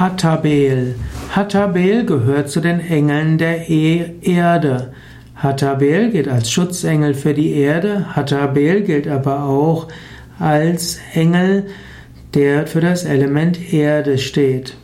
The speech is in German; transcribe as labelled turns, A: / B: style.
A: Hattabel. Hattabel gehört zu den Engeln der e Erde. Hattabel gilt als Schutzengel für die Erde. Hattabel gilt aber auch als Engel, der für das Element Erde steht.